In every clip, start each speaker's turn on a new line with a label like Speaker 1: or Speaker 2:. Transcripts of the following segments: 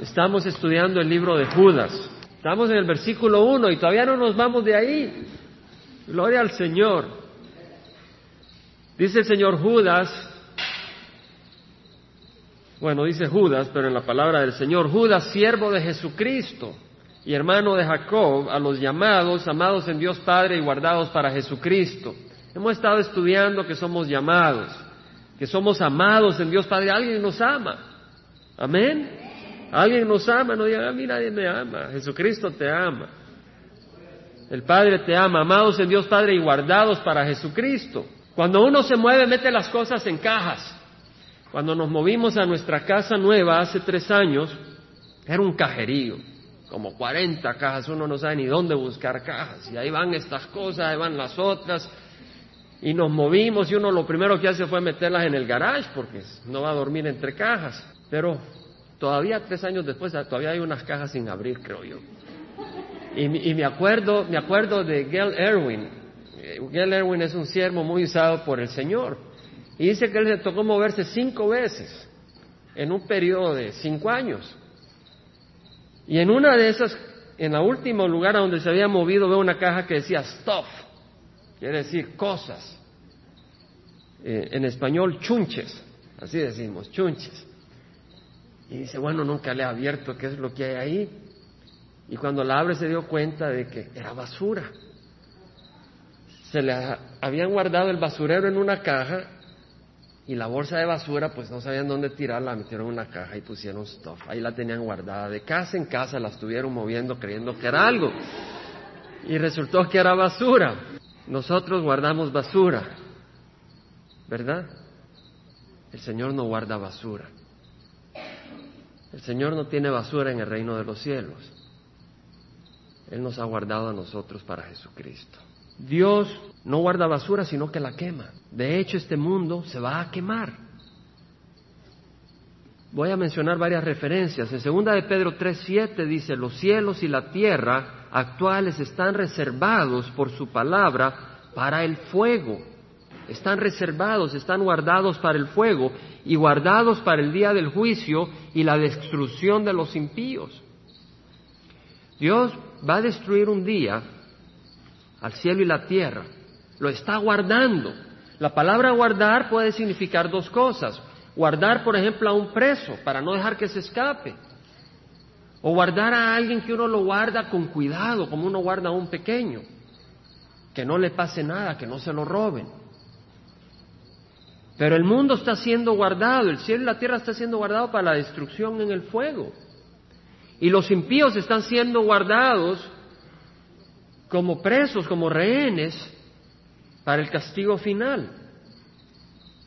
Speaker 1: Estamos estudiando el libro de Judas. Estamos en el versículo 1 y todavía no nos vamos de ahí. Gloria al Señor. Dice el Señor Judas, bueno, dice Judas, pero en la palabra del Señor, Judas, siervo de Jesucristo y hermano de Jacob, a los llamados, amados en Dios Padre y guardados para Jesucristo. Hemos estado estudiando que somos llamados, que somos amados en Dios Padre. Alguien nos ama. Amén. Alguien nos ama. No diga, a mí nadie me ama. Jesucristo te ama. El Padre te ama. Amados en Dios Padre y guardados para Jesucristo. Cuando uno se mueve, mete las cosas en cajas. Cuando nos movimos a nuestra casa nueva hace tres años, era un cajerío, como 40 cajas, uno no sabe ni dónde buscar cajas, y ahí van estas cosas, ahí van las otras, y nos movimos y uno lo primero que hace fue meterlas en el garage porque no va a dormir entre cajas. Pero todavía tres años después todavía hay unas cajas sin abrir, creo yo. Y, me acuerdo, me acuerdo de Gail Erwin. Eh, Gail Erwin es un siervo muy usado por el Señor. Y dice que él le tocó moverse cinco veces en un periodo de cinco años. Y en una de esas, en la último lugar a donde se había movido, veo una caja que decía stuff quiere decir cosas. Eh, en español, chunches, así decimos, chunches. Y dice, bueno, nunca le he abierto qué es lo que hay ahí. Y cuando la abre se dio cuenta de que era basura. Se le habían guardado el basurero en una caja y la bolsa de basura, pues no sabían dónde tirarla, la metieron en una caja y pusieron stuff. Ahí la tenían guardada. De casa en casa la estuvieron moviendo creyendo que era algo. Y resultó que era basura. Nosotros guardamos basura, ¿verdad? El Señor no guarda basura. El Señor no tiene basura en el reino de los cielos. Él nos ha guardado a nosotros para Jesucristo. Dios no guarda basura, sino que la quema. De hecho, este mundo se va a quemar. Voy a mencionar varias referencias. En segunda de Pedro 3:7 dice, "Los cielos y la tierra actuales están reservados por su palabra para el fuego. Están reservados, están guardados para el fuego y guardados para el día del juicio y la destrucción de los impíos. Dios va a destruir un día al cielo y la tierra. Lo está guardando. La palabra guardar puede significar dos cosas. Guardar, por ejemplo, a un preso para no dejar que se escape. O guardar a alguien que uno lo guarda con cuidado, como uno guarda a un pequeño. Que no le pase nada, que no se lo roben. Pero el mundo está siendo guardado, el cielo y la tierra está siendo guardado para la destrucción en el fuego. Y los impíos están siendo guardados como presos, como rehenes, para el castigo final.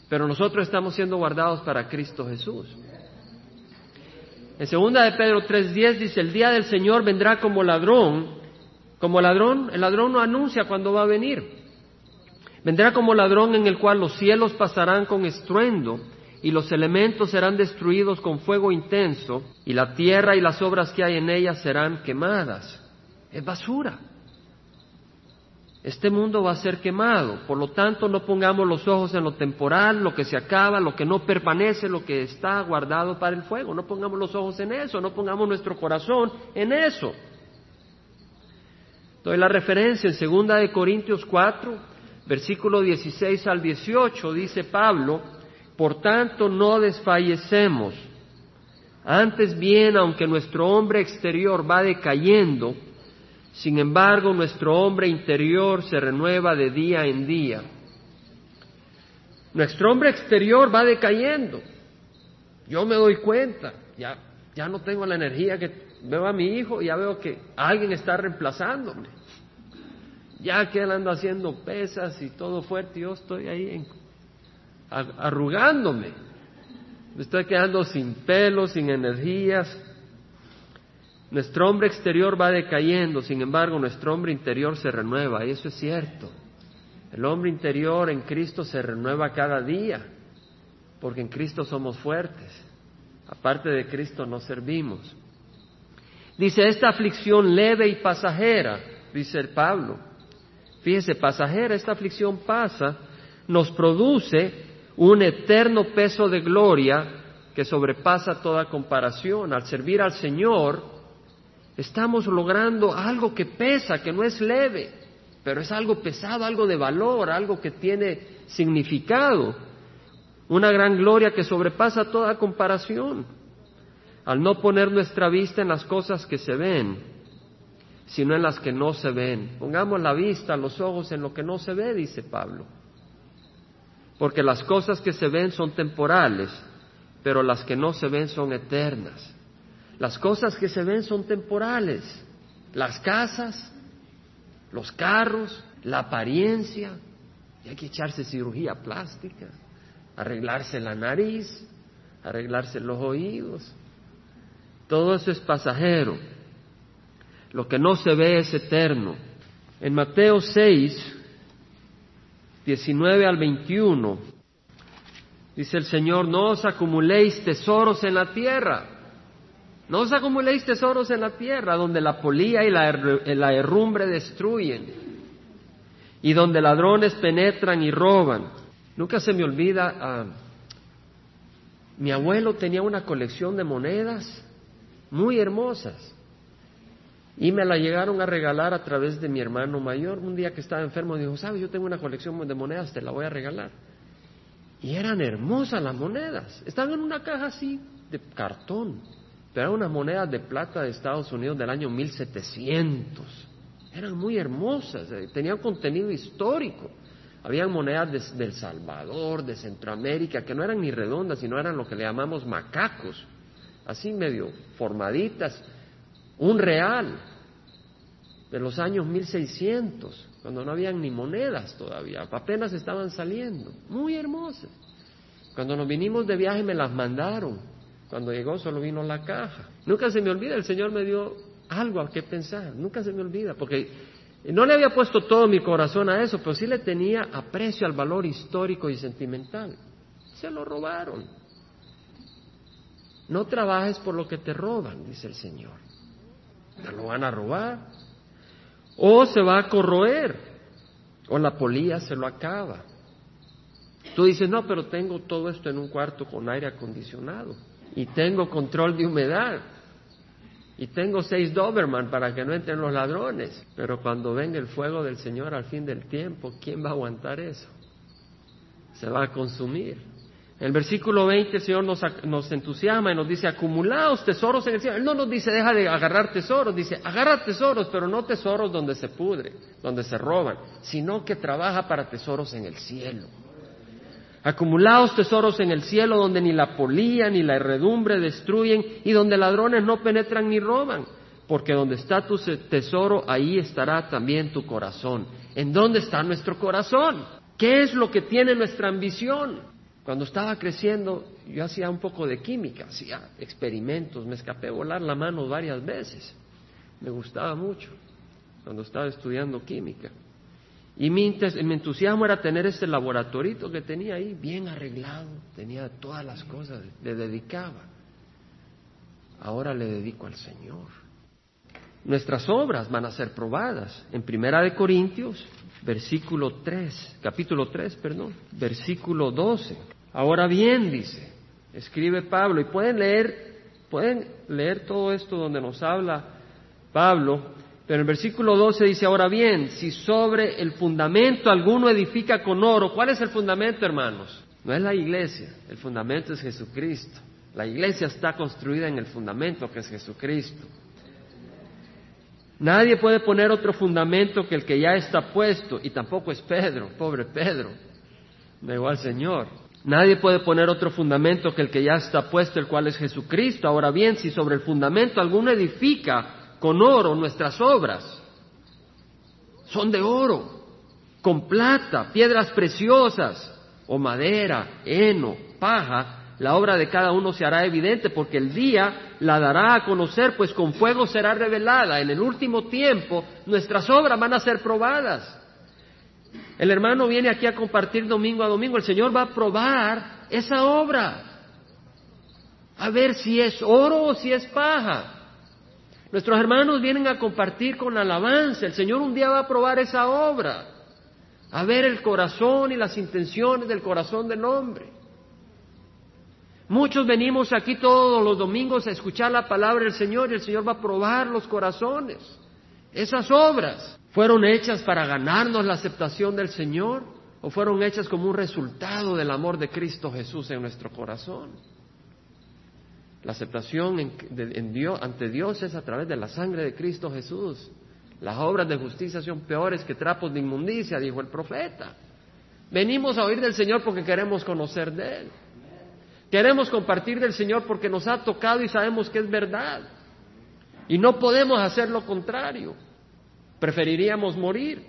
Speaker 1: Pero nosotros estamos siendo guardados para Cristo Jesús. En segunda de Pedro 3.10 dice, el día del Señor vendrá como ladrón. Como ladrón, el ladrón no anuncia cuándo va a venir. Vendrá como ladrón en el cual los cielos pasarán con estruendo y los elementos serán destruidos con fuego intenso y la tierra y las obras que hay en ella serán quemadas. Es basura. Este mundo va a ser quemado, por lo tanto no pongamos los ojos en lo temporal, lo que se acaba, lo que no permanece, lo que está guardado para el fuego. No pongamos los ojos en eso, no pongamos nuestro corazón en eso. Doy la referencia en segunda de Corintios 4, versículo 16 al 18, dice Pablo, por tanto no desfallecemos. Antes bien, aunque nuestro hombre exterior va decayendo, sin embargo, nuestro hombre interior se renueva de día en día. Nuestro hombre exterior va decayendo. Yo me doy cuenta, ya, ya no tengo la energía que veo a mi hijo, ya veo que alguien está reemplazándome. Ya que él anda haciendo pesas y todo fuerte, yo estoy ahí arrugándome. Me estoy quedando sin pelo, sin energías, nuestro hombre exterior va decayendo, sin embargo nuestro hombre interior se renueva, y eso es cierto. El hombre interior en Cristo se renueva cada día, porque en Cristo somos fuertes. Aparte de Cristo no servimos. Dice, esta aflicción leve y pasajera, dice el Pablo. Fíjese, pasajera, esta aflicción pasa, nos produce un eterno peso de gloria que sobrepasa toda comparación. Al servir al Señor, estamos logrando algo que pesa, que no es leve, pero es algo pesado, algo de valor, algo que tiene significado, una gran gloria que sobrepasa toda comparación. Al no poner nuestra vista en las cosas que se ven, sino en las que no se ven. Pongamos la vista, los ojos en lo que no se ve, dice Pablo. Porque las cosas que se ven son temporales, pero las que no se ven son eternas. Las cosas que se ven son temporales. Las casas, los carros, la apariencia. Y hay que echarse cirugía plástica, arreglarse la nariz, arreglarse los oídos. Todo eso es pasajero. Lo que no se ve es eterno. En Mateo 6, 19 al 21, dice el Señor, no os acumuléis tesoros en la tierra. No os acumuléis tesoros en la tierra, donde la polía y la, la herrumbre destruyen, y donde ladrones penetran y roban. Nunca se me olvida, ah, mi abuelo tenía una colección de monedas muy hermosas. Y me la llegaron a regalar a través de mi hermano mayor. Un día que estaba enfermo, dijo, ¿sabes? Yo tengo una colección de monedas, te la voy a regalar. Y eran hermosas las monedas. Estaban en una caja así, de cartón. Pero eran unas monedas de plata de Estados Unidos del año 1700. Eran muy hermosas, eh, tenían contenido histórico. Habían monedas de, El Salvador, de Centroamérica, que no eran ni redondas, sino eran lo que le llamamos macacos, así medio formaditas un real de los años 1600, cuando no habían ni monedas todavía, apenas estaban saliendo, muy hermosas. Cuando nos vinimos de viaje me las mandaron, cuando llegó solo vino la caja. Nunca se me olvida, el Señor me dio algo a qué pensar, nunca se me olvida, porque no le había puesto todo mi corazón a eso, pero sí le tenía aprecio al valor histórico y sentimental. Se lo robaron. No trabajes por lo que te roban, dice el Señor lo van a robar, o se va a corroer, o la polilla se lo acaba. Tú dices, no, pero tengo todo esto en un cuarto con aire acondicionado, y tengo control de humedad, y tengo seis Doberman para que no entren los ladrones, pero cuando venga el fuego del Señor al fin del tiempo, ¿quién va a aguantar eso? Se va a consumir. El versículo 20 el Señor nos, entusiasma y nos dice, acumulaos tesoros en el cielo. Él no nos dice, deja de agarrar tesoros, dice, agarra tesoros, pero no tesoros donde se pudre, donde se roban, sino que trabaja para tesoros en el cielo. Acumulaos tesoros en el cielo donde ni la polía ni la herredumbre destruyen y donde ladrones no penetran ni roban. Porque donde está tu tesoro, ahí estará también tu corazón. ¿En dónde está nuestro corazón? ¿Qué es lo que tiene nuestra ambición? Cuando estaba creciendo, yo hacía un poco de química, hacía experimentos, me escapé a volar la mano varias veces. Me gustaba mucho cuando estaba estudiando química. Y mi, entusiasmo era tener ese laboratorito que tenía ahí, bien arreglado, tenía todas las cosas, le dedicaba. Ahora le dedico al Señor. Nuestras obras van a ser probadas. En Primera de Corintios versículo 3, capítulo 3, perdón, versículo 12. Ahora bien, dice, escribe Pablo, y pueden leer, pueden leer todo esto donde nos habla Pablo, pero en el versículo 12 dice, ahora bien, si sobre el fundamento alguno edifica con oro, ¿cuál es el fundamento, hermanos? No es la iglesia, el fundamento es Jesucristo. La iglesia está construida en el fundamento que es Jesucristo. Nadie puede poner otro fundamento que el que ya está puesto, y tampoco es Pedro, pobre Pedro, negó al Señor. Nadie puede poner otro fundamento que el que ya está puesto, el cual es Jesucristo. Ahora bien, si sobre el fundamento alguno edifica con oro nuestras obras, son de oro, con plata, piedras preciosas, o madera, heno, paja, la obra de cada uno se hará evidente porque el día la dará a conocer, pues con fuego será revelada. En el último tiempo nuestras obras van a ser probadas. El hermano viene aquí a compartir domingo a domingo. El Señor va a probar esa obra. A ver si es oro o si es paja. Nuestros hermanos vienen a compartir con alabanza. El Señor un día va a probar esa obra. A ver el corazón y las intenciones del corazón del hombre. Muchos venimos aquí todos los domingos a escuchar la palabra del Señor y el Señor va a probar los corazones. Esas obras fueron hechas para ganarnos la aceptación del Señor o fueron hechas como un resultado del amor de Cristo Jesús en nuestro corazón. La aceptación ante Dios es a través de la sangre de Cristo Jesús. Las obras de justicia son peores que trapos de inmundicia, dijo el profeta. Venimos a oír del Señor porque queremos conocer de Él. Queremos compartir del Señor porque nos ha tocado y sabemos que es verdad. Y no podemos hacer lo contrario. Preferiríamos morir.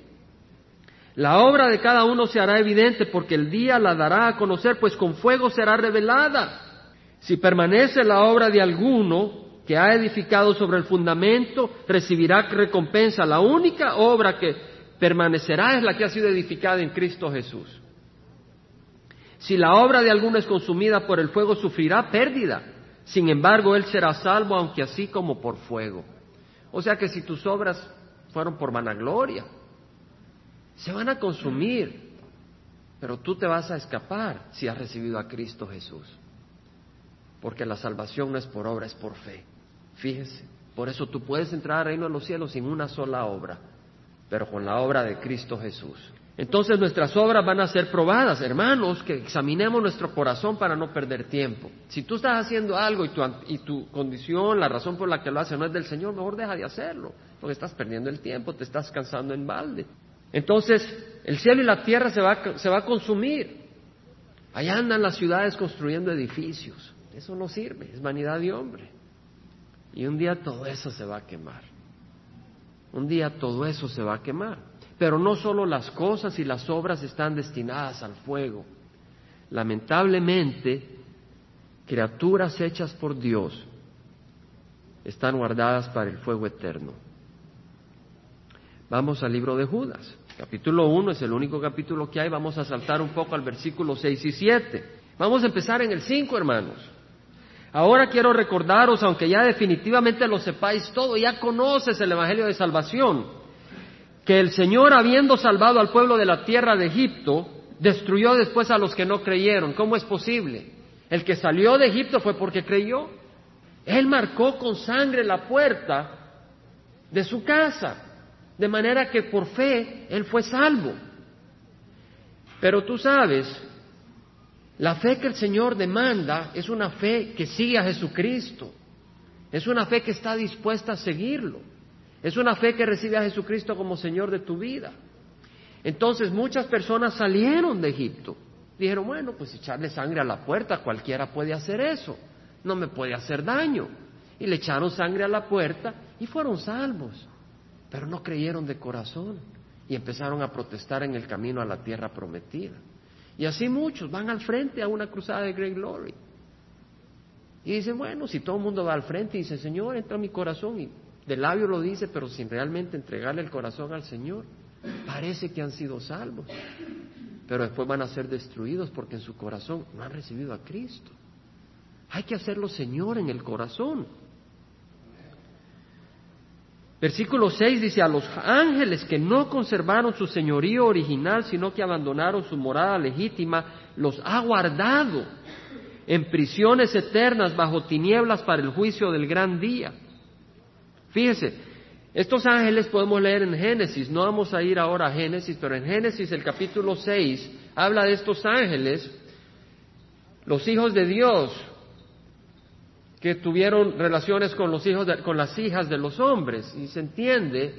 Speaker 1: La obra de cada uno se hará evidente porque el día la dará a conocer, pues con fuego será revelada. Si permanece la obra de alguno que ha edificado sobre el fundamento, recibirá recompensa. La única obra que permanecerá es la que ha sido edificada en Cristo Jesús. Si la obra de alguno es consumida por el fuego, sufrirá pérdida. Sin embargo, él será salvo, aunque así como por fuego. O sea que si tus obras fueron por vanagloria, se van a consumir, pero tú te vas a escapar si has recibido a Cristo Jesús porque la salvación no es por obra, es por fe. Fíjese, por eso tú puedes entrar al reino de los cielos sin una sola obra, pero con la obra de Cristo Jesús. Entonces nuestras obras van a ser probadas, hermanos, que examinemos nuestro corazón para no perder tiempo. Si tú estás haciendo algo y tu, y tu condición, la razón por la que lo haces no es del Señor, mejor deja de hacerlo, porque estás perdiendo el tiempo, te estás cansando en balde. Entonces, el cielo y la tierra se va, se va a consumir. Allá andan las ciudades construyendo edificios. Eso no sirve, es vanidad de hombre. Y un día todo eso se va a quemar. Un día todo eso se va a quemar. Pero no solo las cosas y las obras están destinadas al fuego. Lamentablemente, criaturas hechas por Dios están guardadas para el fuego eterno. Vamos al libro de Judas. Capítulo 1 es el único capítulo que hay. Vamos a saltar un poco al versículo 6 y 7. Vamos a empezar en el 5, hermanos. Ahora quiero recordaros, aunque ya definitivamente lo sepáis todo, ya conoces el Evangelio de Salvación, que el Señor, habiendo salvado al pueblo de la tierra de Egipto, destruyó después a los que no creyeron. ¿Cómo es posible? El que salió de Egipto fue porque creyó. Él marcó con sangre la puerta de su casa, de manera que por fe él fue salvo. Pero tú sabes, la fe que el Señor demanda es una fe que sigue a Jesucristo. Es una fe que está dispuesta a seguirlo. Es una fe que recibe a Jesucristo como Señor de tu vida. Entonces muchas personas salieron de Egipto. Dijeron, bueno, pues echarle sangre a la puerta, cualquiera puede hacer eso. No me puede hacer daño. Y le echaron sangre a la puerta y fueron salvos. Pero no creyeron de corazón y empezaron a protestar en el camino a la tierra prometida. Y así muchos van al frente a una cruzada de Great Glory. Y dicen, bueno, si todo el mundo va al frente y dice, Señor, entra en mi corazón, y de labio lo dice, pero sin realmente entregarle el corazón al Señor, parece que han sido salvos. Pero después van a ser destruidos porque en su corazón no han recibido a Cristo. Hay que hacerlo Señor en el corazón. Versículo 6 dice, a los ángeles que no conservaron su señorío original, sino que abandonaron su morada legítima, los ha guardado en prisiones eternas bajo tinieblas para el juicio del gran día. Fíjese, estos ángeles podemos leer en Génesis, no vamos a ir ahora a Génesis, pero en Génesis el capítulo 6 habla de estos ángeles, los hijos de Dios, que tuvieron relaciones con los hijos con las hijas de los hombres y se entiende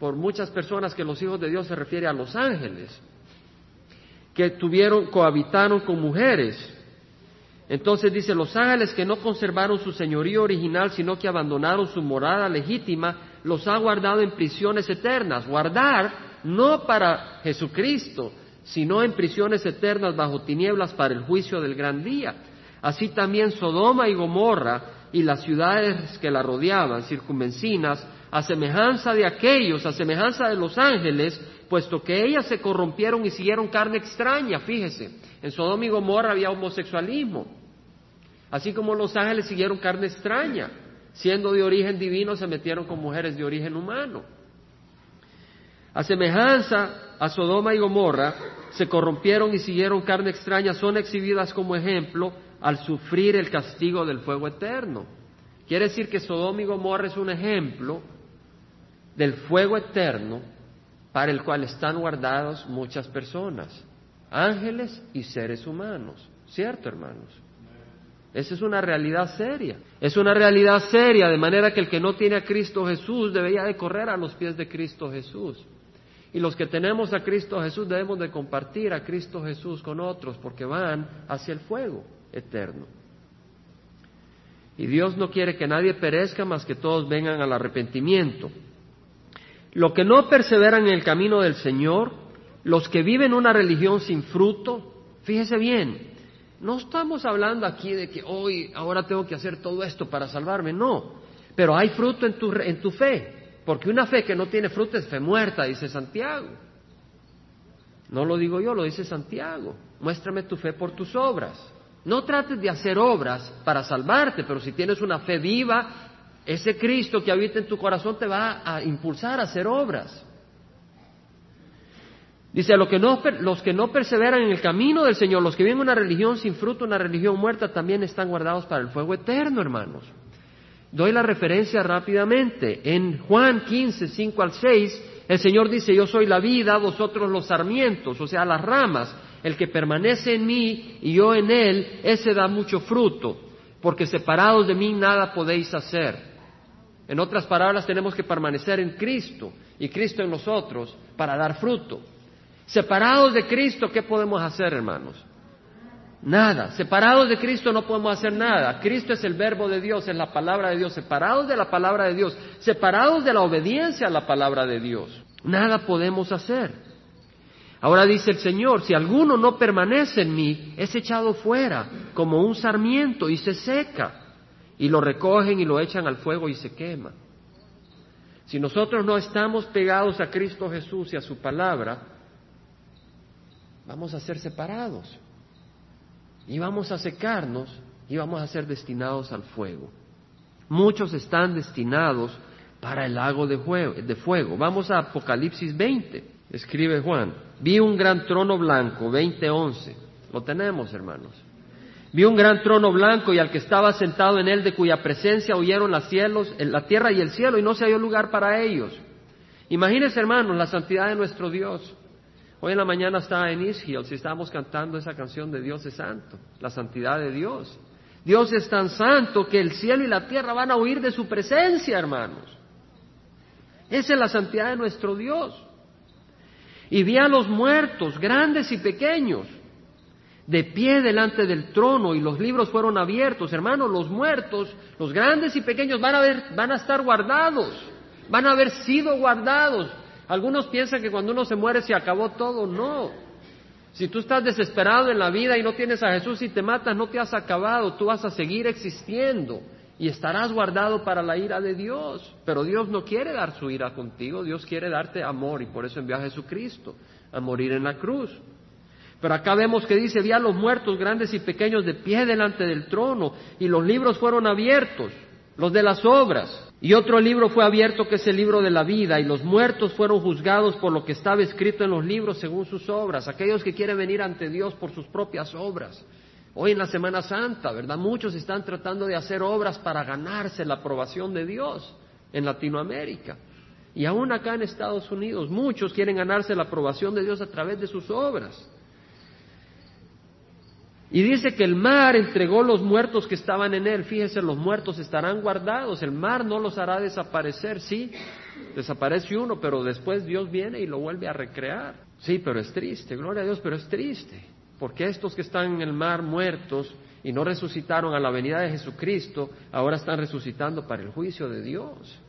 Speaker 1: por muchas personas que los hijos de Dios se refiere a los ángeles que tuvieron cohabitaron con mujeres. Entonces dice, los ángeles que no conservaron su señorío original, sino que abandonaron su morada legítima, los ha guardado en prisiones eternas. Guardar no para Jesucristo, sino en prisiones eternas bajo tinieblas para el juicio del gran día. Así también Sodoma y Gomorra y las ciudades que la rodeaban, circunvencinas, a semejanza de aquellos, a semejanza de los ángeles, puesto que ellas se corrompieron y siguieron carne extraña, fíjese, en Sodoma y Gomorra había homosexualismo, así como los ángeles siguieron carne extraña, siendo de origen divino se metieron con mujeres de origen humano. A semejanza a Sodoma y Gomorra, se corrompieron y siguieron carne extraña, son exhibidas como ejemplo al sufrir el castigo del fuego eterno. Quiere decir que Sodoma y Gomorra es un ejemplo del fuego eterno para el cual están guardados muchas personas, ángeles y seres humanos. ¿Cierto, hermanos? Esa es una realidad seria. Es una realidad seria, de manera que el que no tiene a Cristo Jesús debería de correr a los pies de Cristo Jesús. Y los que tenemos a Cristo Jesús debemos de compartir a Cristo Jesús con otros porque van hacia el fuego eterno. Y Dios no quiere que nadie perezca más que todos vengan al arrepentimiento. Lo que no perseveran en el camino del Señor, los que viven una religión sin fruto, fíjese bien, no estamos hablando aquí de que hoy, ahora tengo que hacer todo esto para salvarme, no. Pero hay fruto en tu, en tu fe, porque una fe que no tiene fruto es fe muerta, dice Santiago. No lo digo yo, lo dice Santiago. Muéstrame tu fe por tus obras. No trates de hacer obras para salvarte, pero si tienes una fe viva, ese Cristo que habita en tu corazón te va a impulsar a hacer obras. Dice, los que, no, los que no perseveran en el camino del Señor, los que viven una religión sin fruto, una religión muerta, también están guardados para el fuego eterno, hermanos. Doy la referencia rápidamente. En Juan 15, 5 al 6, el Señor dice, yo soy la vida, vosotros los sarmientos, o sea, las ramas. El que permanece en mí y yo en él, ese da mucho fruto, porque separados de mí nada podéis hacer. En otras palabras, tenemos que permanecer en Cristo y Cristo en nosotros para dar fruto. Separados de Cristo, ¿qué podemos hacer, hermanos? Nada. Separados de Cristo no podemos hacer nada. Cristo es el verbo de Dios, es la palabra de Dios. Separados de la palabra de Dios, separados de la obediencia a la palabra de Dios, nada podemos hacer. Ahora dice el Señor, si alguno no permanece en mí, es echado fuera como un sarmiento y se seca. Y lo recogen y lo echan al fuego y se quema. Si nosotros no estamos pegados a Cristo Jesús y a su palabra, vamos a ser separados y vamos a secarnos y vamos a ser destinados al fuego. Muchos están destinados para el lago de, fuego. Vamos a Apocalipsis 20, escribe Juan. Vi un gran trono blanco, 20:11. Lo tenemos, hermanos. Vi un gran trono blanco y al que estaba sentado en él, de cuya presencia huyeron las cielos, la tierra y el cielo, y no se halló lugar para ellos. Imagínense, hermanos, la santidad de nuestro Dios. Hoy en la mañana estaba en Hills y estábamos cantando esa canción de Dios es santo, la santidad de Dios. Dios es tan santo que el cielo y la tierra van a huir de su presencia, hermanos. Esa es la santidad de nuestro Dios. Y vi a los muertos, grandes y pequeños, de pie delante del trono y los libros fueron abiertos. Hermanos, los muertos, los grandes y pequeños van a, van a estar guardados, van a haber sido guardados algunos piensan que cuando uno se muere se acabó todo. No. Si tú estás desesperado en la vida y no tienes a Jesús y te matas, no te has acabado. Tú vas a seguir existiendo y estarás guardado para la ira de Dios. Pero Dios no quiere dar su ira contigo. Dios quiere darte amor y por eso envió a Jesucristo a morir en la cruz. Pero acá vemos que dice, vi a los muertos grandes y pequeños de pie delante del trono y los libros fueron abiertos, los de las obras. Y otro libro fue abierto que es el libro de la vida, y los muertos fueron juzgados por lo que estaba escrito en los libros según sus obras, aquellos que quieren venir ante Dios por sus propias obras. Hoy en la Semana Santa, ¿verdad? Muchos están tratando de hacer obras para ganarse la aprobación de Dios en Latinoamérica. Y aún acá en Estados Unidos, muchos quieren ganarse la aprobación de Dios a través de sus obras. Y dice que el mar entregó los muertos que estaban en él. Fíjese, los muertos estarán guardados. El mar no los hará desaparecer. Sí, desaparece uno, pero después Dios viene y lo vuelve a recrear. Sí, pero es triste. Gloria a Dios, pero es triste. Porque estos que están en el mar muertos y no resucitaron a la venida de Jesucristo, ahora están resucitando para el juicio de Dios.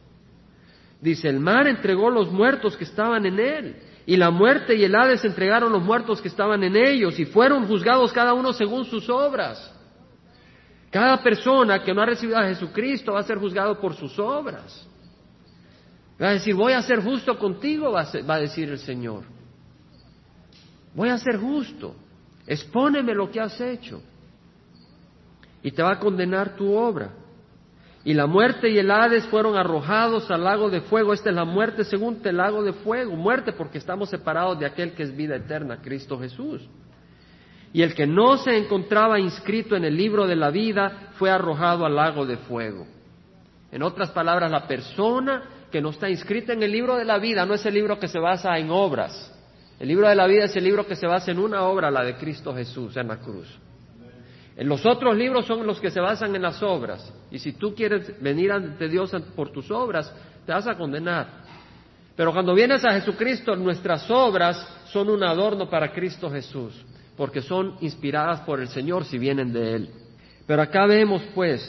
Speaker 1: Dice, el mar entregó los muertos que estaban en él y la muerte y el Hades entregaron los muertos que estaban en ellos y fueron juzgados cada uno según sus obras. Cada persona que no ha recibido a Jesucristo va a ser juzgado por sus obras. Va a decir, voy a ser justo contigo, va a, decir el Señor. Voy a ser justo. Expóneme lo que has hecho. Y te va a condenar tu obra. Y la muerte y el Hades fueron arrojados al lago de fuego. Esta es la muerte según el lago de fuego. Muerte porque estamos separados de aquel que es vida eterna, Cristo Jesús. y el que no se encontraba inscrito en el libro de la vida fue arrojado al lago de fuego. En otras palabras, la persona que no está inscrita en el libro de la vida no es el libro que se basa en obras. El libro de la vida es el libro que se basa en una obra, la de Cristo Jesús en la cruz. En los otros libros son los que se basan en las obras. Y si tú quieres venir ante Dios por tus obras, te vas a condenar. Pero cuando vienes a Jesucristo, nuestras obras son un adorno para Cristo Jesús, porque son inspiradas por el Señor si vienen de Él. Pero acá vemos, pues,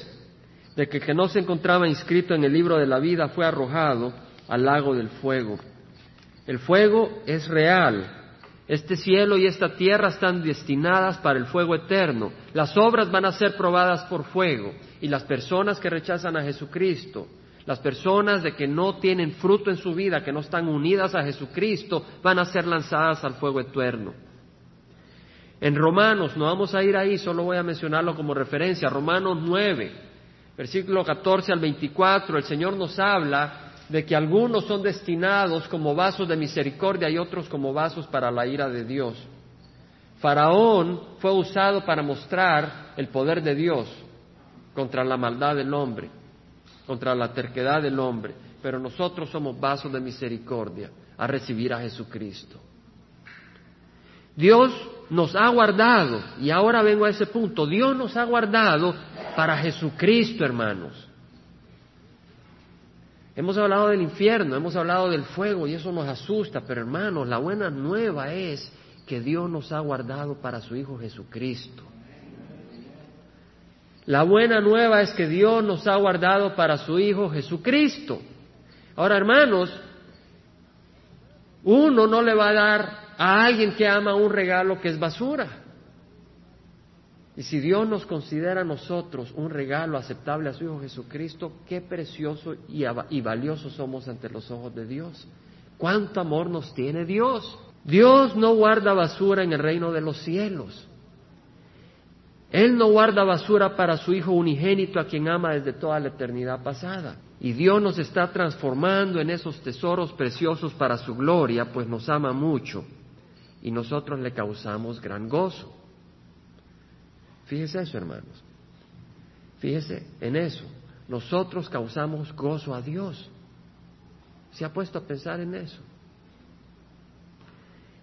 Speaker 1: de que el que no se encontraba inscrito en el libro de la vida fue arrojado al lago del fuego. El fuego es real. Este cielo y esta tierra están destinadas para el fuego eterno. Las obras van a ser probadas por fuego y las personas que rechazan a Jesucristo, las personas de que no tienen fruto en su vida, que no están unidas a Jesucristo, van a ser lanzadas al fuego eterno. En Romanos, no vamos a ir ahí, solo voy a mencionarlo como referencia, Romanos 9, versículo 14 al 24, el Señor nos habla de que algunos son destinados como vasos de misericordia y otros como vasos para la ira de Dios. Faraón fue usado para mostrar el poder de Dios contra la maldad del hombre, contra la terquedad del hombre, pero nosotros somos vasos de misericordia a recibir a Jesucristo. Dios nos ha guardado, y ahora vengo a ese punto, Dios nos ha guardado para Jesucristo, hermanos. Hemos hablado del infierno, hemos hablado del fuego y eso nos asusta, pero hermanos, la buena nueva es que Dios nos ha guardado para su Hijo Jesucristo. La buena nueva es que Dios nos ha guardado para su Hijo Jesucristo. Ahora, hermanos, uno no le va a dar a alguien que ama un regalo que es basura. Y si Dios nos considera a nosotros un regalo aceptable a su Hijo Jesucristo, qué precioso y, valioso somos ante los ojos de Dios. ¿Cuánto amor nos tiene Dios? Dios no guarda basura en el reino de los cielos. Él no guarda basura para su Hijo unigénito a quien ama desde toda la eternidad pasada. Y Dios nos está transformando en esos tesoros preciosos para su gloria, pues nos ama mucho y nosotros le causamos gran gozo. Fíjese eso, hermanos. Fíjese en eso. Nosotros causamos gozo a Dios. ¿Se ha puesto a pensar en eso?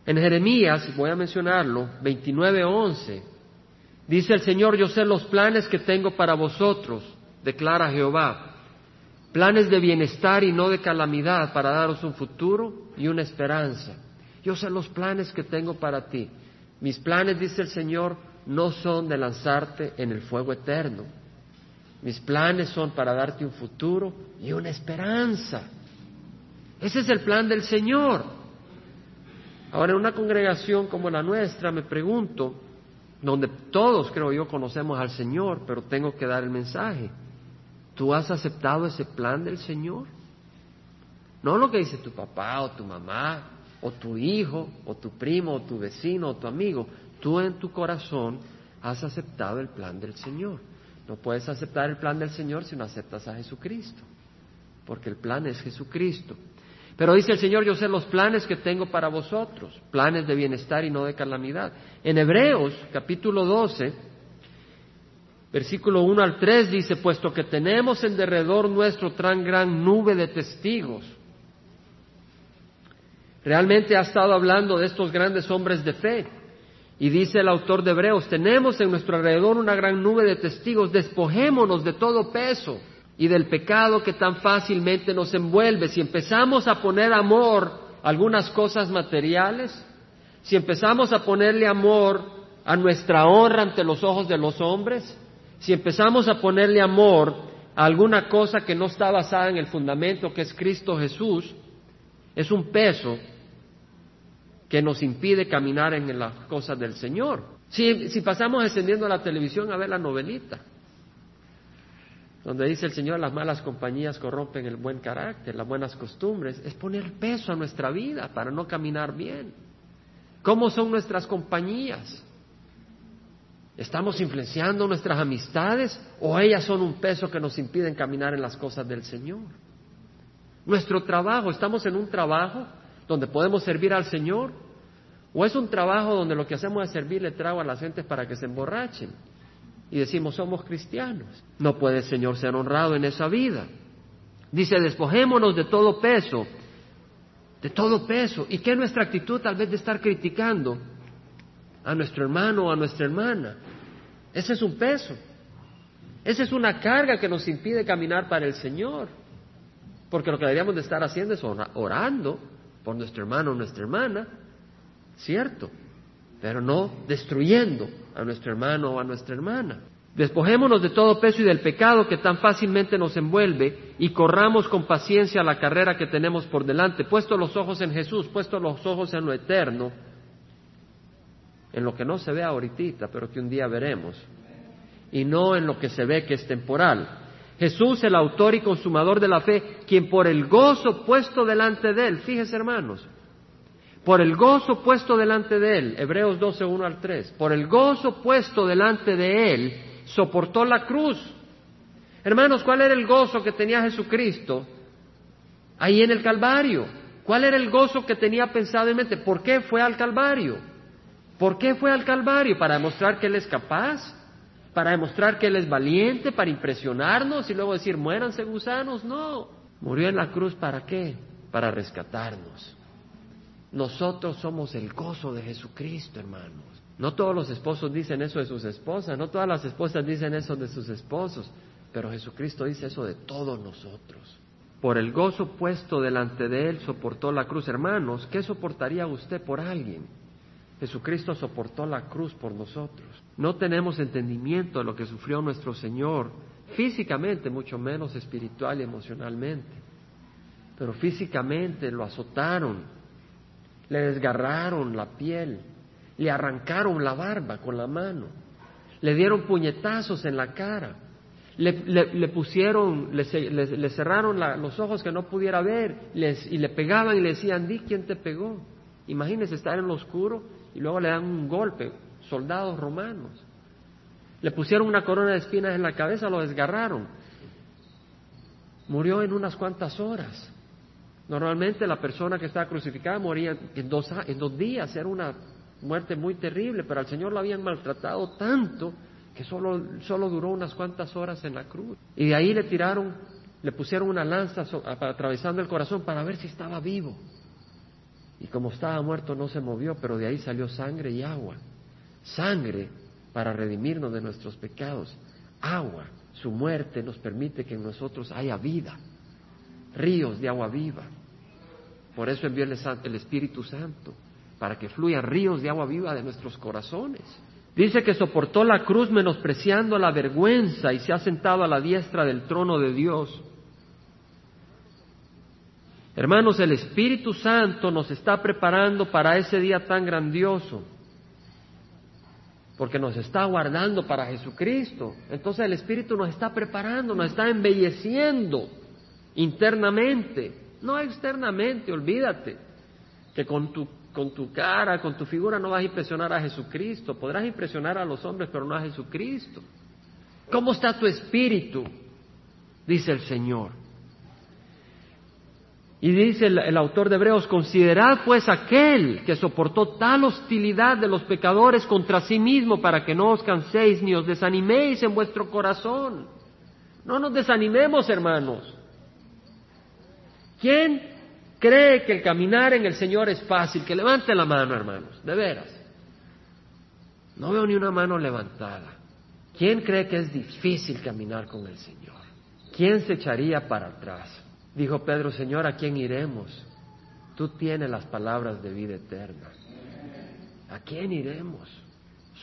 Speaker 1: En Jeremías, voy a mencionarlo, 29:11, dice el Señor, yo sé los planes que tengo para vosotros, declara Jehová, planes de bienestar y no de calamidad para daros un futuro y una esperanza. Yo sé los planes que tengo para ti. Mis planes, dice el Señor, no son de lanzarte en el fuego eterno. Mis planes son para darte un futuro y una esperanza. Ese es el plan del Señor. Ahora, en una congregación como la nuestra, me pregunto, donde todos creo yo conocemos al Señor, pero tengo que dar el mensaje. ¿Tú has aceptado ese plan del Señor? No lo que dice tu papá o tu mamá, o tu hijo, o tu primo, o tu vecino, o tu amigo. Tú en tu corazón has aceptado el plan del Señor. No puedes aceptar el plan del Señor si no aceptas a Jesucristo, porque el plan es Jesucristo. Pero dice el Señor, yo sé los planes que tengo para vosotros, planes de bienestar y no de calamidad. En Hebreos capítulo 12, versículo 1 al 3 dice, puesto que tenemos en derredor nuestro tan gran nube de testigos, realmente ha estado hablando de estos grandes hombres de fe y dice el autor de Hebreos, tenemos en nuestro alrededor una gran nube de testigos, despojémonos de todo peso y del pecado que tan fácilmente nos envuelve. Si empezamos a poner amor a algunas cosas materiales, si empezamos a ponerle amor a nuestra honra ante los ojos de los hombres, si empezamos a ponerle amor a alguna cosa que no está basada en el fundamento que es Cristo Jesús, es un peso que nos impide caminar en las cosas del Señor. Si, si pasamos encendiendo la televisión a ver la novelita, donde dice el Señor las malas compañías corrompen el buen carácter, las buenas costumbres, es poner peso a nuestra vida para no caminar bien. ¿Cómo son nuestras compañías? ¿Estamos influenciando nuestras amistades o ellas son un peso que nos impiden caminar en las cosas del Señor? Nuestro trabajo, estamos en un trabajo donde podemos servir al Señor, ¿O es un trabajo donde lo que hacemos es servirle trago a las gentes para que se emborrachen? Y decimos, somos cristianos. No puede el Señor ser honrado en esa vida. Dice, despojémonos de todo peso, de todo peso. ¿Y qué es nuestra actitud tal vez de estar criticando a nuestro hermano o a nuestra hermana? Ese es un peso. Esa es una carga que nos impide caminar para el Señor. Porque lo que deberíamos de estar haciendo es orando por nuestro hermano o nuestra hermana, cierto, pero no destruyendo a nuestro hermano o a nuestra hermana. Despojémonos de todo peso y del pecado que tan fácilmente nos envuelve y corramos con paciencia la carrera que tenemos por delante, puesto los ojos en Jesús, puesto los ojos en lo eterno, en lo que no se ve ahorita, pero que un día veremos, y no en lo que se ve que es temporal. Jesús, el autor y consumador de la fe, quien por el gozo puesto delante de él, fíjese hermanos, por el gozo puesto delante de él, Hebreos 12, 1 al 3, por el gozo puesto delante de él, soportó la cruz. Hermanos, ¿cuál era el gozo que tenía Jesucristo ahí en el Calvario? ¿Cuál era el gozo que tenía pensado en mente? ¿Por qué fue al Calvario? ¿Por qué fue al Calvario? ¿Para demostrar que Él es capaz? ¿Para demostrar que Él es valiente? ¿Para impresionarnos y luego decir, muéranse gusanos? No. Murió en la cruz para qué? Para rescatarnos. Nosotros somos el gozo de Jesucristo, hermanos. No todos los esposos dicen eso de sus esposas, no todas las esposas dicen eso de sus esposos, pero Jesucristo dice eso de todos nosotros. Por el gozo puesto delante de Él soportó la cruz. Hermanos, ¿qué soportaría usted por alguien? Jesucristo soportó la cruz por nosotros. No tenemos entendimiento de lo que sufrió nuestro Señor físicamente, mucho menos espiritual y emocionalmente. Pero físicamente lo azotaron, le desgarraron la piel, le arrancaron la barba con la mano, le dieron puñetazos en la cara, le, pusieron, le, cerraron los ojos que no pudiera ver y le pegaban y le decían, di quién te pegó. Imagínese estar en lo oscuro y luego le dan un golpe, soldados romanos. Le pusieron una corona de espinas en la cabeza, lo desgarraron. Murió en unas cuantas horas. Normalmente la persona que estaba crucificada moría en dos, en dos días, era una muerte muy terrible, pero al Señor lo habían maltratado tanto que solo, solo duró unas cuantas horas en la cruz. Y de ahí le tiraron, le pusieron una lanza atravesando el corazón para ver si estaba vivo. Y como estaba muerto no se movió, pero de ahí salió sangre y agua. Sangre para redimirnos de nuestros pecados. Agua, su muerte nos permite que en nosotros haya vida. Ríos de agua viva. Por eso envió el Espíritu Santo, para que fluyan ríos de agua viva de nuestros corazones. Dice que soportó la cruz menospreciando la vergüenza y se ha sentado a la diestra del trono de Dios. Hermanos, el Espíritu Santo nos está preparando para ese día tan grandioso, porque nos está guardando para Jesucristo. Entonces el Espíritu nos está preparando, nos está embelleciendo internamente, no externamente, olvídate, que con tu, con tu cara, con tu figura no vas a impresionar a Jesucristo, podrás impresionar a los hombres, pero no a Jesucristo. ¿Cómo está tu espíritu? Dice el Señor. Y dice el, autor de Hebreos, considerad pues aquel que soportó tal hostilidad de los pecadores contra sí mismo para que no os canséis ni os desaniméis en vuestro corazón. No nos desanimemos, hermanos. ¿Quién cree que el caminar en el Señor es fácil? Que levante la mano, hermanos, de veras. No veo ni una mano levantada. ¿Quién cree que es difícil caminar con el Señor? ¿Quién se echaría para atrás? Dijo Pedro, Señor, ¿a quién iremos? Tú tienes las palabras de vida eterna. ¿A quién iremos?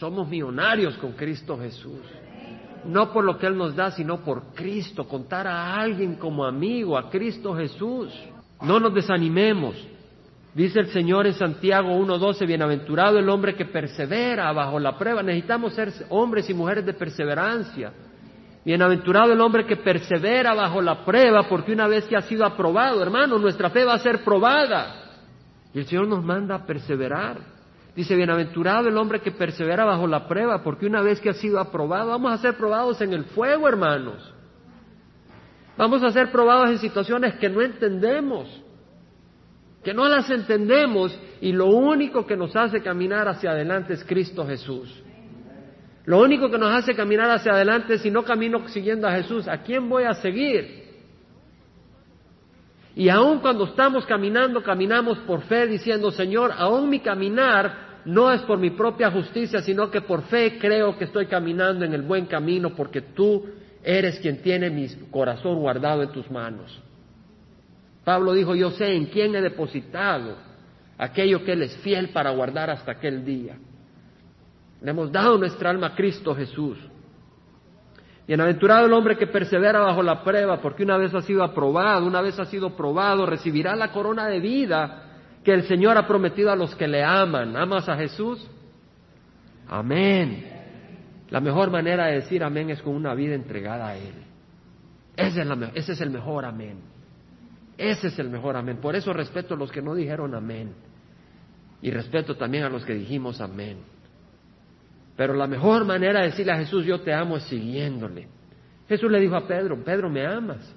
Speaker 1: Somos millonarios con Cristo Jesús. No por lo que Él nos da, sino por Cristo. Contar a alguien como amigo, a Cristo Jesús. No nos desanimemos. Dice el Señor en Santiago 1.12, bienaventurado el hombre que persevera bajo la prueba. Necesitamos ser hombres y mujeres de perseverancia. Bienaventurado el hombre que persevera bajo la prueba, porque una vez que ha sido aprobado, hermano, nuestra fe va a ser probada. Y el Señor nos manda a perseverar. Dice, bienaventurado el hombre que persevera bajo la prueba, porque una vez que ha sido aprobado, vamos a ser probados en el fuego, hermanos. Vamos a ser probados en situaciones que no entendemos. que no las entendemos y lo único que nos hace caminar hacia adelante es Cristo Jesús. Lo único que nos hace caminar hacia adelante si no camino siguiendo a Jesús, ¿a quién voy a seguir? Y aun cuando estamos caminando, caminamos por fe diciendo, Señor, aún mi caminar no es por mi propia justicia, sino que por fe creo que estoy caminando en el buen camino porque tú eres quien tiene mi corazón guardado en tus manos. Pablo dijo, yo sé en quién he depositado aquello que Él es fiel para guardar hasta aquel día. Le hemos dado nuestra alma a Cristo Jesús. Bienaventurado el hombre que persevera bajo la prueba, porque una vez ha sido aprobado, una vez ha sido probado, recibirá la corona de vida que el Señor ha prometido a los que le aman. ¿Amas a Jesús? Amén. La mejor manera de decir amén es con una vida entregada a Él. Ese es, ese es el mejor amén. Ese es el mejor amén. Por eso respeto a los que no dijeron amén. Y respeto también a los que dijimos amén. Pero la mejor manera de decirle a Jesús yo te amo es siguiéndole. Jesús le dijo a Pedro, Pedro, ¿me amas?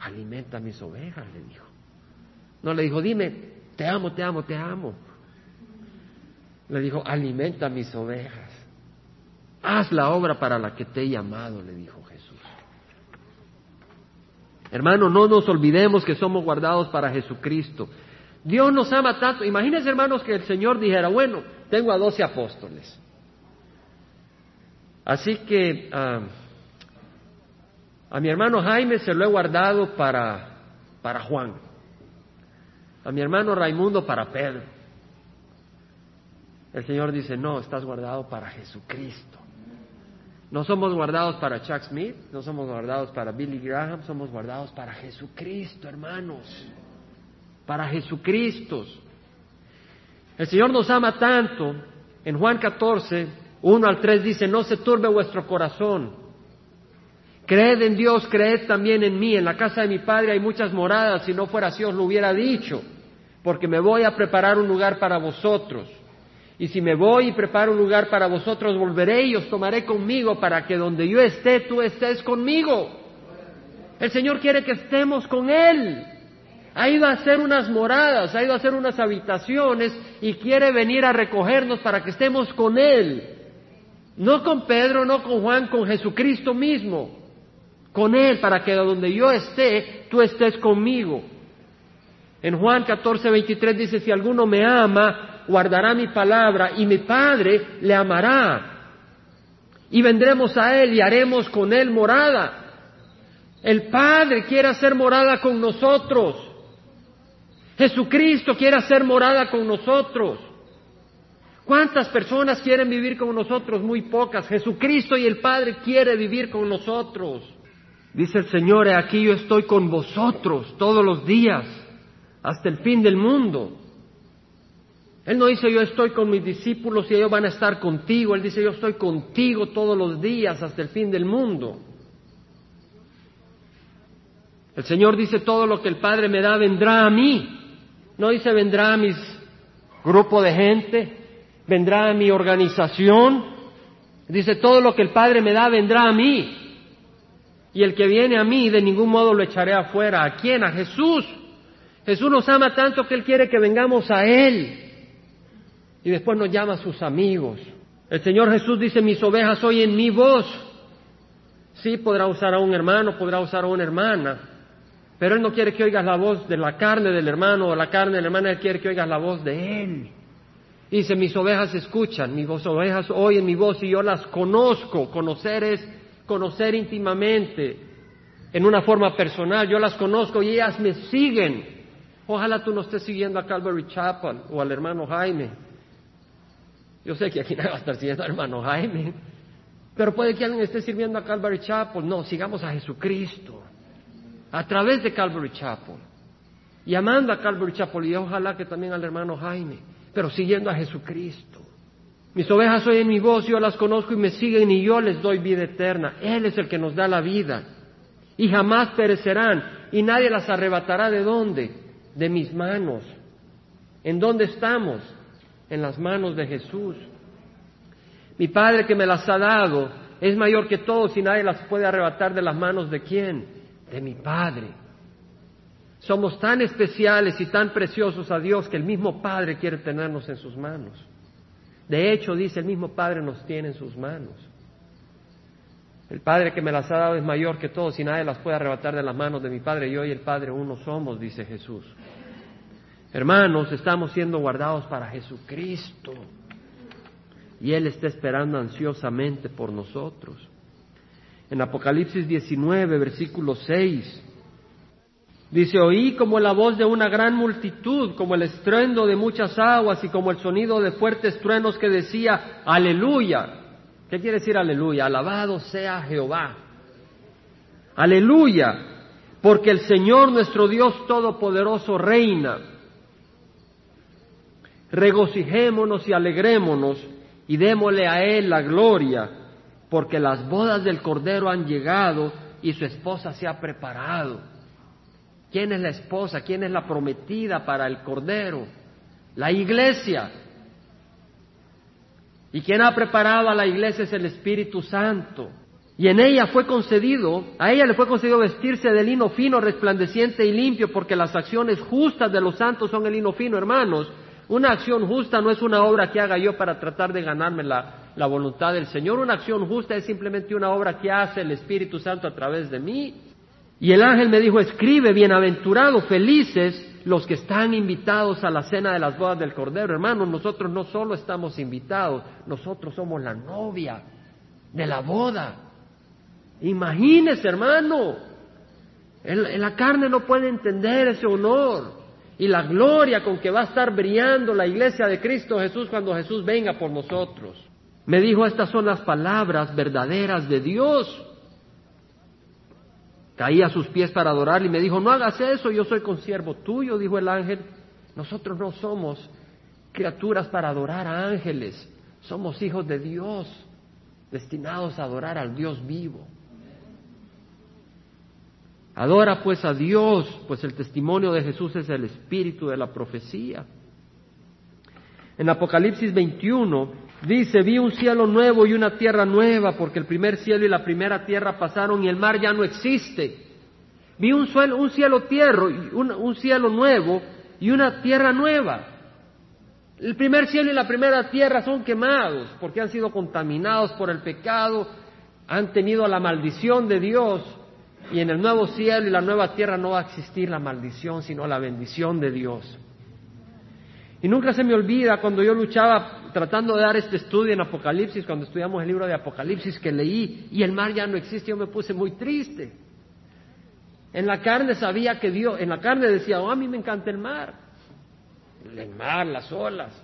Speaker 1: Alimenta mis ovejas, le dijo. No le dijo, dime, te amo, te amo, te amo. Le dijo, alimenta mis ovejas. Haz la obra para la que te he llamado, le dijo Jesús. Hermano, no nos olvidemos que somos guardados para Jesucristo. Dios nos ama tanto. Imagínense, hermanos, que el Señor dijera, bueno, tengo a doce apóstoles. Así que ah, a mi hermano Jaime se lo he guardado para, para Juan, a mi hermano Raimundo para Pedro. El Señor dice, no, estás guardado para Jesucristo. No somos guardados para Chuck Smith, no somos guardados para Billy Graham, somos guardados para Jesucristo, hermanos. Para Jesucristo. El Señor nos ama tanto. En Juan 14, 1 al 3 dice, no se turbe vuestro corazón. Creed en Dios, creed también en mí. En la casa de mi Padre hay muchas moradas. Si no fuera así os lo hubiera dicho. Porque me voy a preparar un lugar para vosotros. Y si me voy y preparo un lugar para vosotros, volveré y os tomaré conmigo para que donde yo esté, tú estés conmigo. El Señor quiere que estemos con Él. Ha ido a hacer unas moradas, ha ido a hacer unas habitaciones y quiere venir a recogernos para que estemos con Él. No con Pedro, no con Juan, con Jesucristo mismo. Con Él, para que donde yo esté, tú estés conmigo. En Juan 14, 23 dice, si alguno me ama, guardará mi palabra y mi Padre le amará. Y vendremos a Él y haremos con Él morada. El Padre quiere hacer morada con nosotros. Jesucristo quiere hacer morada con nosotros. ¿Cuántas personas quieren vivir con nosotros? Muy pocas. Jesucristo y el Padre quiere vivir con nosotros. Dice el Señor, aquí yo estoy con vosotros todos los días, hasta el fin del mundo. Él no dice yo estoy con mis discípulos y ellos van a estar contigo. Él dice yo estoy contigo todos los días hasta el fin del mundo. El Señor dice todo lo que el Padre me da vendrá a mí. No dice vendrá a mis grupo de gente, vendrá a mi organización. Dice, todo lo que el Padre me da vendrá a mí. Y el que viene a mí, de ningún modo lo echaré afuera. ¿A quién? A Jesús. Jesús nos ama tanto que Él quiere que vengamos a Él. Y después nos llama a sus amigos. El Señor Jesús dice, mis ovejas oyen mi voz. Sí, podrá usar a un hermano, podrá usar a una hermana. Pero Él no quiere que oigas la voz de la carne del hermano o la carne de la hermana, Él quiere que oigas la voz de Él. Dice, mis ovejas escuchan, mis ovejas oyen mi voz y yo las conozco. Conocer es conocer íntimamente, en una forma personal. Yo las conozco y ellas me siguen. Ojalá tú no estés siguiendo a Calvary Chapel o al hermano Jaime. Yo sé que aquí nadie va a estar siguiendo al hermano Jaime. Pero puede que alguien esté sirviendo a Calvary Chapel. No, sigamos a Jesucristo. A través de Calvary Chapel. Y amando a Calvary Chapel. Y ojalá que también al hermano Jaime pero siguiendo a Jesucristo. Mis ovejas oyen mi voz, yo las conozco y me siguen y yo les doy vida eterna. Él es el que nos da la vida. Y jamás perecerán y nadie las arrebatará de dónde? De mis manos. ¿En dónde estamos? En las manos de Jesús. Mi Padre que me las ha dado es mayor que todos y nadie las puede arrebatar de las manos de quién? De mi Padre. Somos tan especiales y tan preciosos a Dios que el mismo Padre quiere tenernos en sus manos. De hecho, dice, el mismo Padre nos tiene en sus manos. El Padre que me las ha dado es mayor que todos y nadie las puede arrebatar de las manos de mi Padre. Yo y el Padre uno somos, dice Jesús. Hermanos, estamos siendo guardados para Jesucristo y Él está esperando ansiosamente por nosotros. En Apocalipsis 19, versículo 6, dice, oí como la voz de una gran multitud, como el estruendo de muchas aguas y como el sonido de fuertes truenos que decía, aleluya. ¿Qué quiere decir aleluya? Alabado sea Jehová. Aleluya, porque el Señor nuestro Dios Todopoderoso reina. Regocijémonos y alegrémonos y démosle a Él la gloria, porque las bodas del Cordero han llegado y su esposa se ha preparado. ¿Quién es la esposa? ¿Quién es la prometida para el Cordero? La iglesia. Y quien ha preparado a la iglesia es el Espíritu Santo. Y en ella fue concedido, a ella le fue concedido vestirse de lino fino, resplandeciente y limpio, porque las acciones justas de los santos son el lino fino, hermanos. Una acción justa no es una obra que haga yo para tratar de ganarme la, la voluntad del Señor. Una acción justa es simplemente una obra que hace el Espíritu Santo a través de mí. Y el ángel me dijo, escribe, bienaventurados, felices los que están invitados a la cena de las bodas del Cordero. Hermanos, nosotros no solo estamos invitados, nosotros somos la novia de la boda. Imagínese, hermano, en la carne no puede entender ese honor y la gloria con que va a estar brillando la iglesia de Cristo Jesús cuando Jesús venga por nosotros. Me dijo, estas son las palabras verdaderas de Dios. Caí a sus pies para adorarle y me dijo, no hagas eso, yo soy consiervo tuyo, dijo el ángel. Nosotros no somos criaturas para adorar a ángeles, somos hijos de Dios, destinados a adorar al Dios vivo. Adora pues a Dios, pues el testimonio de Jesús es el espíritu de la profecía. En Apocalipsis 21 dice, vi un cielo nuevo y una tierra nueva, porque el primer cielo y la primera tierra pasaron y el mar ya no existe. Vi un, cielo, un cielo tierra, un, un cielo nuevo y una tierra nueva. El primer cielo y la primera tierra son quemados porque han sido contaminados por el pecado, han tenido la maldición de Dios y en el nuevo cielo y la nueva tierra no va a existir la maldición, sino la bendición de Dios. Y nunca se me olvida cuando yo luchaba tratando de dar este estudio en Apocalipsis, cuando estudiamos el libro de Apocalipsis que leí y el mar ya no existe, yo me puse muy triste. En la carne sabía que Dios, en la carne decía, oh, a mí me encanta el mar, el mar, las olas.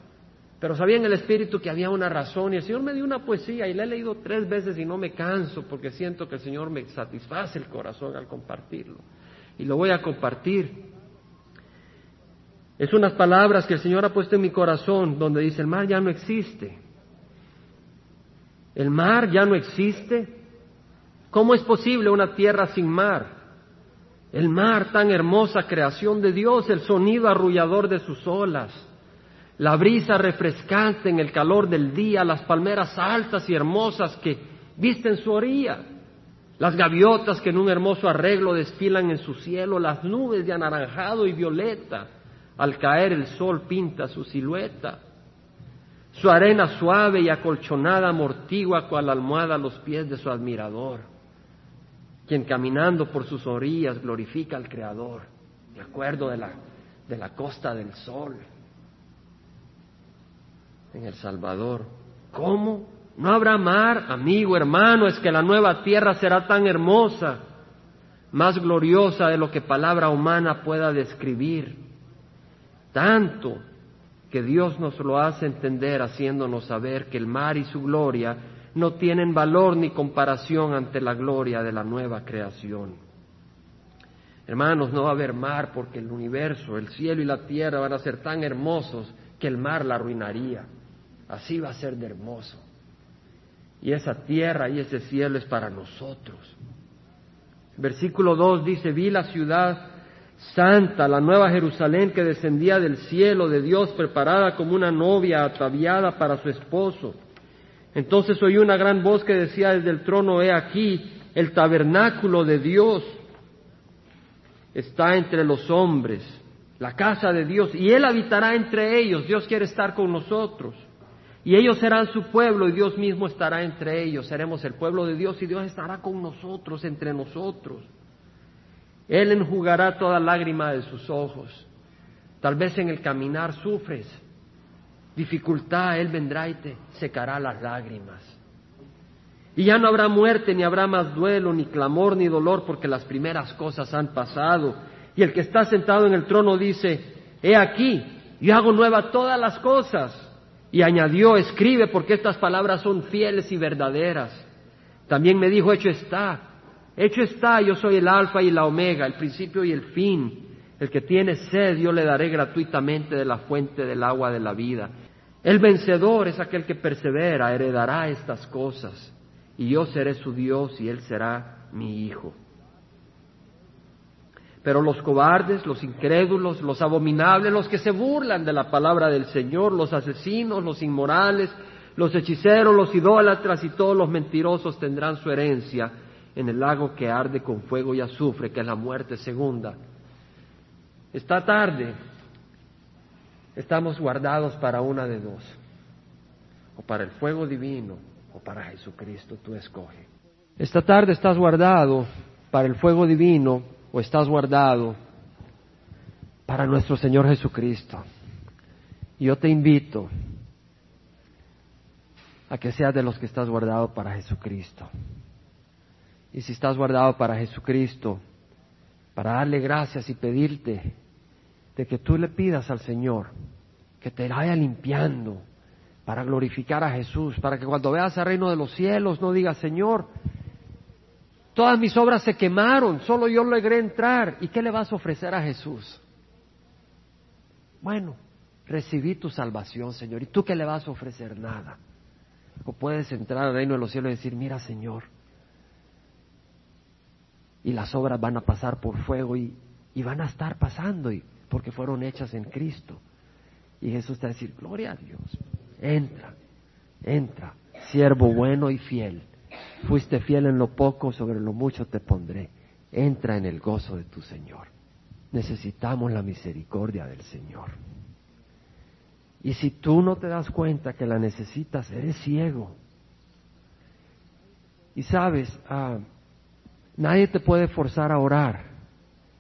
Speaker 1: Pero sabía en el Espíritu que había una razón y el Señor me dio una poesía y la he leído tres veces y no me canso porque siento que el Señor me satisface el corazón al compartirlo. Y lo voy a compartir. Es unas palabras que el Señor ha puesto en mi corazón donde dice, el mar ya no existe. El mar ya no existe. ¿Cómo es posible una tierra sin mar? El mar, tan hermosa creación de Dios, el sonido arrullador de sus olas la brisa refrescante en el calor del día, las palmeras altas y hermosas que visten su orilla, las gaviotas que en un hermoso arreglo desfilan en su cielo, las nubes de anaranjado y violeta, al caer el sol pinta su silueta, su arena suave y acolchonada amortigua cual almohada los pies de su admirador, quien caminando por sus orillas glorifica al Creador, de acuerdo de la, de la costa del sol en El Salvador. ¿Cómo? No habrá mar, amigo, hermano, es que la nueva tierra será tan hermosa, más gloriosa de lo que palabra humana pueda describir. Tanto que Dios nos lo hace entender haciéndonos saber que el mar y su gloria no tienen valor ni comparación ante la gloria de la nueva creación. Hermanos, no va a haber mar porque el universo, el cielo y la tierra van a ser tan hermosos que el mar la arruinaría. Así va a ser de hermoso. Y esa tierra y ese cielo es para nosotros. Versículo 2 dice, vi la ciudad santa, la nueva Jerusalén que descendía del cielo de Dios, preparada como una novia ataviada para su esposo. Entonces oí una gran voz que decía desde el trono, he aquí el tabernáculo de Dios está entre los hombres, la casa de Dios, y Él habitará entre ellos. Dios quiere estar con nosotros. Y ellos serán su pueblo y Dios mismo estará entre ellos. Seremos el pueblo de Dios y Dios estará con nosotros, entre nosotros. Él enjugará toda lágrima de sus ojos. Tal vez en el caminar sufres dificultad, Él vendrá y te secará las lágrimas. Y ya no habrá muerte, ni habrá más duelo, ni clamor, ni dolor, porque las primeras cosas han pasado. Y el que está sentado en el trono dice, he aquí, yo hago nueva todas las cosas. Y añadió, escribe, porque estas palabras son fieles y verdaderas. También me dijo, hecho está, hecho está, yo soy el alfa y la omega, el principio y el fin. El que tiene sed, yo le daré gratuitamente de la fuente del agua de la vida. El vencedor es aquel que persevera, heredará estas cosas y yo seré su Dios y él será mi hijo. Pero los cobardes, los incrédulos, los abominables, los que se burlan de la palabra del Señor, los asesinos, los inmorales, los hechiceros, los idólatras y todos los mentirosos tendrán su herencia en el lago que arde con fuego y azufre, que es la muerte segunda. Esta tarde estamos guardados para una de dos, o para el fuego divino o para Jesucristo, tú escoge. Esta tarde estás guardado para el fuego divino o estás guardado para nuestro Señor Jesucristo. Yo te invito a que seas de los que estás guardado para Jesucristo. Y si estás guardado para Jesucristo, para darle gracias y pedirte de que tú le pidas al Señor que te vaya limpiando, para glorificar a Jesús, para que cuando veas el reino de los cielos no digas, Señor, todas mis obras se quemaron, solo yo logré entrar. ¿Y qué le vas a ofrecer a Jesús? Bueno, recibí tu salvación, Señor. ¿Y tú qué le vas a ofrecer? Nada. O puedes entrar al reino de los cielos y decir, mira, Señor, y las obras van a pasar por fuego y, y van a estar pasando y, porque fueron hechas en Cristo. Y Jesús te va a decir, gloria a Dios. Entra, entra, siervo bueno y fiel. Fuiste fiel en lo poco, sobre lo mucho te pondré. Entra en el gozo de tu Señor. Necesitamos la misericordia del Señor. Y si tú no te das cuenta que la necesitas, eres ciego. Y sabes, ah, nadie te puede forzar a orar,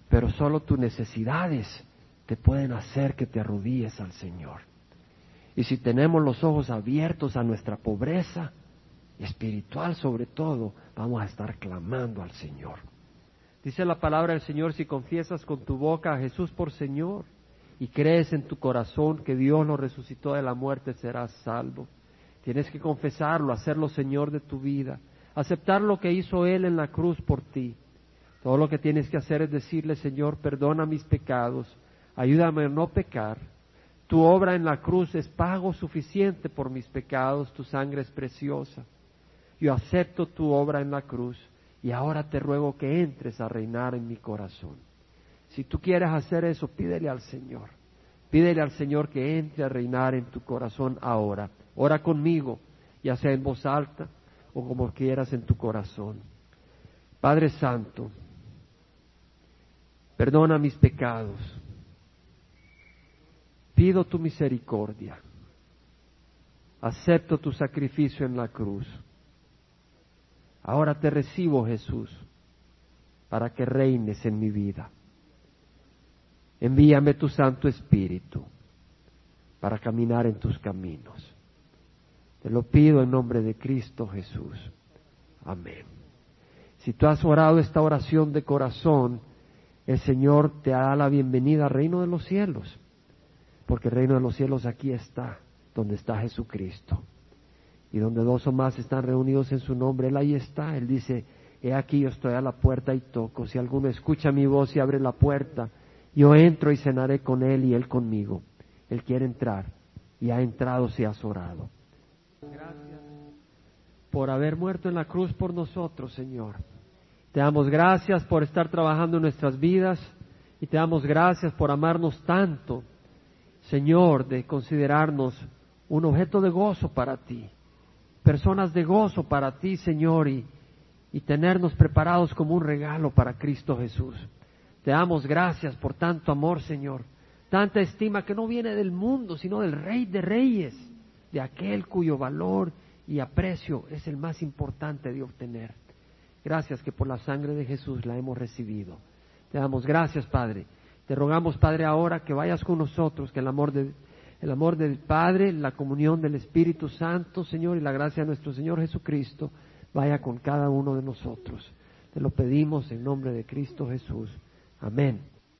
Speaker 1: pero solo tus necesidades te pueden hacer que te arrodilles al Señor. Y si tenemos los ojos abiertos a nuestra pobreza espiritual sobre todo, vamos a estar clamando al Señor. Dice la palabra del Señor, si confiesas con tu boca a Jesús por Señor y crees en tu corazón que Dios lo resucitó de la muerte, serás salvo. Tienes que confesarlo, hacerlo Señor de tu vida, aceptar lo que hizo Él en la cruz por ti. Todo lo que tienes que hacer es decirle, Señor, perdona mis pecados, ayúdame a no pecar, tu obra en la cruz es pago suficiente por mis pecados, tu sangre es preciosa. Yo acepto tu obra en la cruz y ahora te ruego que entres a reinar en mi corazón. Si tú quieres hacer eso, pídele al Señor. Pídele al Señor que entre a reinar en tu corazón ahora. Ora conmigo, ya sea en voz alta o como quieras en tu corazón. Padre Santo, perdona mis pecados pido tu misericordia, acepto tu sacrificio en la cruz. Ahora te recibo, Jesús, para que reines en mi vida. Envíame tu Santo Espíritu para caminar en tus caminos. Te lo pido en nombre de Cristo Jesús. Amén. Si tú has orado esta oración de corazón, el Señor te da la bienvenida al reino de los cielos porque el reino de los cielos aquí está, donde está Jesucristo. Y donde dos o más están reunidos en su nombre, Él ahí está. Él dice, he aquí yo estoy a la puerta y toco. Si alguno escucha mi voz y abre la puerta, yo entro y cenaré con Él y Él conmigo. Él quiere entrar y ha entrado si has orado. Gracias por haber muerto en la cruz por nosotros, Señor. Te damos gracias por estar trabajando en nuestras vidas y te damos gracias por amarnos tanto Señor, de considerarnos un objeto de gozo para ti, personas de gozo para ti, Señor, y, y tenernos preparados como un regalo para Cristo Jesús. Te damos gracias por tanto amor, Señor. Tanta estima que no viene del mundo, sino del Rey de Reyes, de aquel cuyo valor y aprecio es el más importante de obtener. Gracias que por la sangre de Jesús la hemos recibido. Te damos gracias, Padre. Te rogamos, Padre, ahora que vayas con nosotros, que el amor, el amor del Padre, la comunión del Espíritu Santo, Señor, y la gracia de nuestro Señor Jesucristo vaya con cada uno de nosotros. Te lo pedimos en nombre de Cristo Jesús. Amén.